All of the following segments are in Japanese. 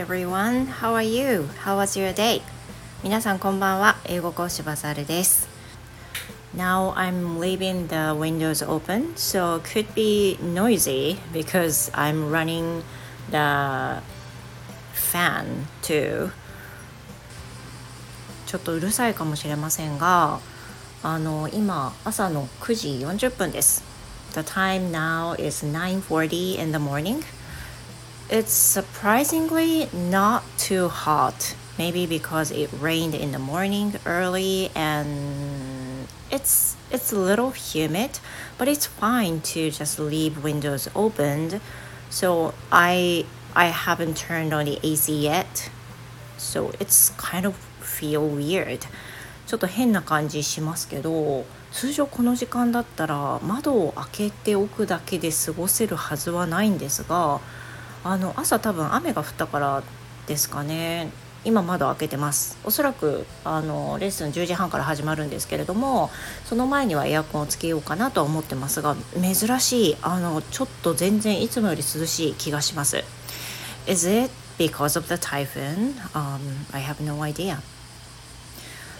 everyone. How are you? How was your day? 皆さんこんばんは。英語講師バザルです。Now I'm leaving the windows open, so could be noisy because I'm running the fan too. ちょっとうるさいかもしれませんが、あの今朝の9時40分です。The time now is 9:40 in the morning. It's surprisingly not too hot. Maybe because it rained in the morning early and it's it's a little humid, but it's fine to just leave windows opened. So I I haven't turned on the AC yet. So it's kind of feel weird. ちょっと変な感じしますけど通常この時間だったら窓を開けておくだけで過ごせるはずはないんですが あの朝多分雨が降ったからですかね。今窓開けてます。おそらくあのレッスン10時半から始まるんですけれどもその前にはエアコンをつけようかなとは思ってますが珍しいあのちょっと全然いつもより涼しい気がします。Is it because of the typhoon? Um, I have no idea.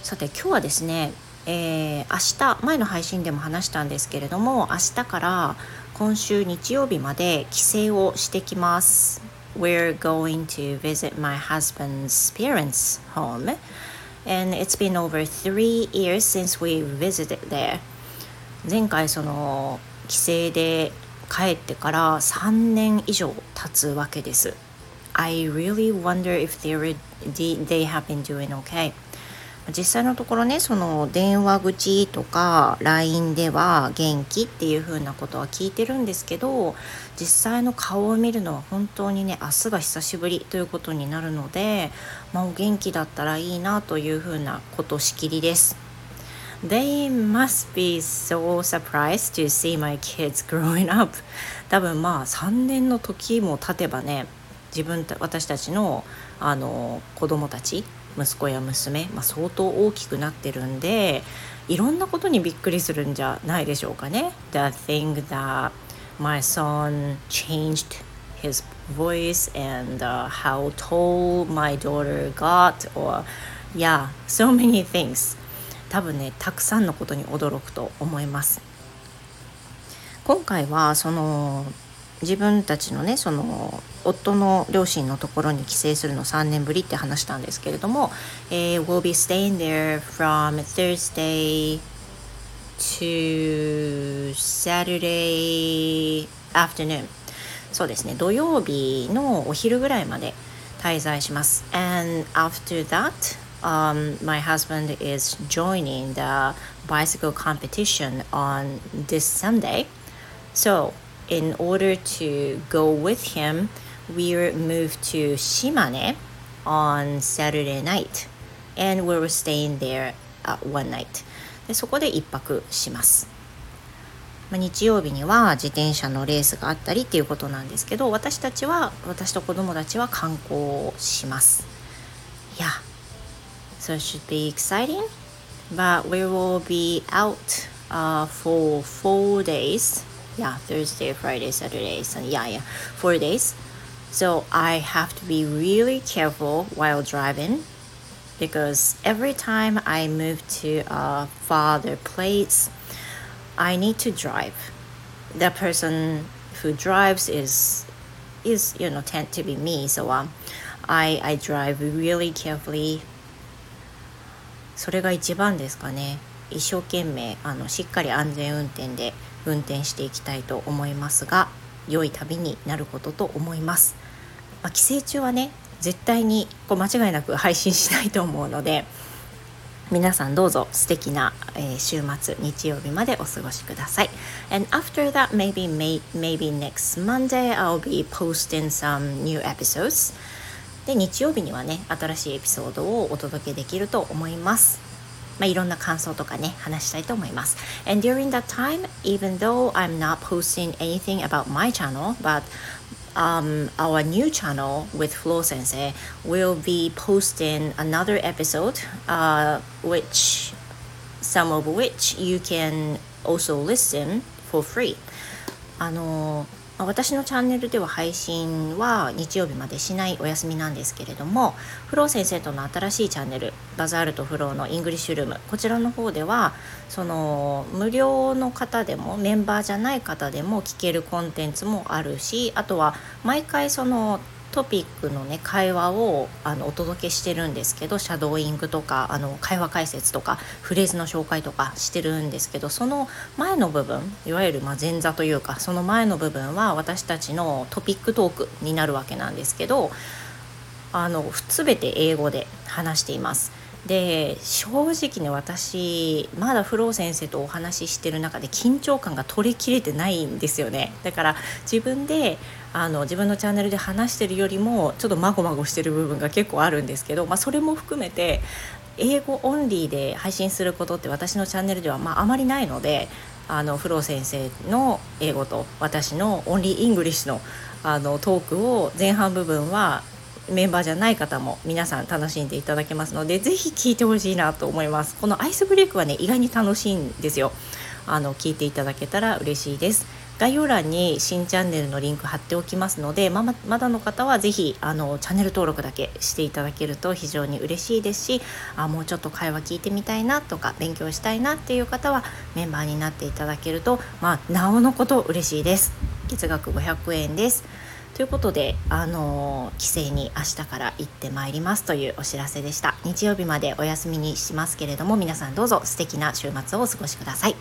さて今日はですね、えー、明日前の配信でも話したんですけれども明日から今週日曜日まで帰省をしてきます We're going to visit my husband's parents' home and it's been over three years since we visited there 前回その帰省で帰ってから3年以上経つわけです I really wonder if they, were, they have been doing okay 実際のところねその電話口とか LINE では元気っていう風なことは聞いてるんですけど実際の顔を見るのは本当にね明日が久しぶりということになるので、まあ、お元気だったらいいなという風なことしきりです。They must be so surprised to see my kids growing up 多分まあ3年の時も経てばね自分た私たちのあの子供たち息子や娘、まあ、相当大きくなってるんでいろんなことにびっくりするんじゃないでしょうかね。The thing that my son changed his voice and、uh, how tall my daughter got or yeah so many things 多分ねたくさんのことに驚くと思います今回はその自分たちのねその夫の両親のところに帰省するの3年ぶりって話したんですけれども、えー、We'll be staying there from Thursday to Saturday afternoon そうですね土曜日のお昼ぐらいまで滞在します And after that um, my husband is joining the bicycle competition on this Sunday so in order to go with him, we moved to Shimane on Saturday night and we were staying there at one night でそこで一泊します、まあ、日曜日には自転車のレースがあったりっていうことなんですけど私たちは私と子供たちは観光をします Yeah so it should be exciting but we will be out、uh, for four days yeah thursday friday saturday sunday yeah yeah four days so i have to be really careful while driving because every time i move to a farther place i need to drive the person who drives is is you know tend to be me so um i i drive really carefully それが一番ですかね一生懸命あのしっかり安全運転で 運転していきたいと思いますが良い旅になることと思います、まあ、帰省中はね絶対にこう間違いなく配信しないと思うので皆さんどうぞ素敵な、え、週末日曜日までお過ごしください。And after that maybe may, maybe next Monday I'll be posting some new episodes. で日曜日にはね新しいエピソードをお届けできると思います。まあ、いろんな感想とかね話したいと思います and during that time even though I'm not posting anything about my channel but um, our new channel with Flo Sensei will be posting another episode uh, which some of which you can also listen for free あの ま、私のチャンネルでは配信は日曜日までしないお休みなんですけれどもフロー先生との新しいチャンネルバザールとフローの English Room こちらの方ではその無料の方でもメンバーじゃない方でも聞けるコンテンツもあるしあとは毎回そのトピックのね会話をあのお届けしてるんですけどシャドーイングとかあの会話解説とかフレーズの紹介とかしてるんですけどその前の部分いわゆるま前座というかその前の部分は私たちのトピックトークになるわけなんですけどあの全て英語で話しています。で正直ね私まだフロー先生とお話ししてる中で緊張感が取りきれてないんですよね。だから自分であの自分のチャンネルで話してるよりもちょっとまごまごしてる部分が結構あるんですけど、まあ、それも含めて英語オンリーで配信することって私のチャンネルではまああまりないのであのフロー先生の英語と私の only English のあのトークを前半部分はメンバーじゃない方も皆さん楽しんでいただけますのでぜひ聞いてほしいなと思います。このアイスブレイクはね意外に楽しいんですよ。あの聞いていただけたら嬉しいです。概要欄に新チャンネルのリンク貼っておきますのでままだの方は是非あのチャンネル登録だけしていただけると非常に嬉しいですしあもうちょっと会話聞いてみたいなとか勉強したいなっていう方はメンバーになっていただけるとまあなおのこと嬉しいです。月額500円です。ということで、あの帰省に明日から行ってまいりますというお知らせでした。日曜日までお休みにしますけれども皆さんどうぞ素敵な週末をお過ごしください。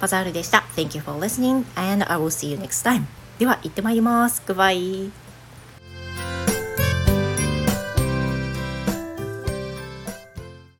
バザールでした。Thank you for listening and I will see you next time では行ってまいります。Goodbye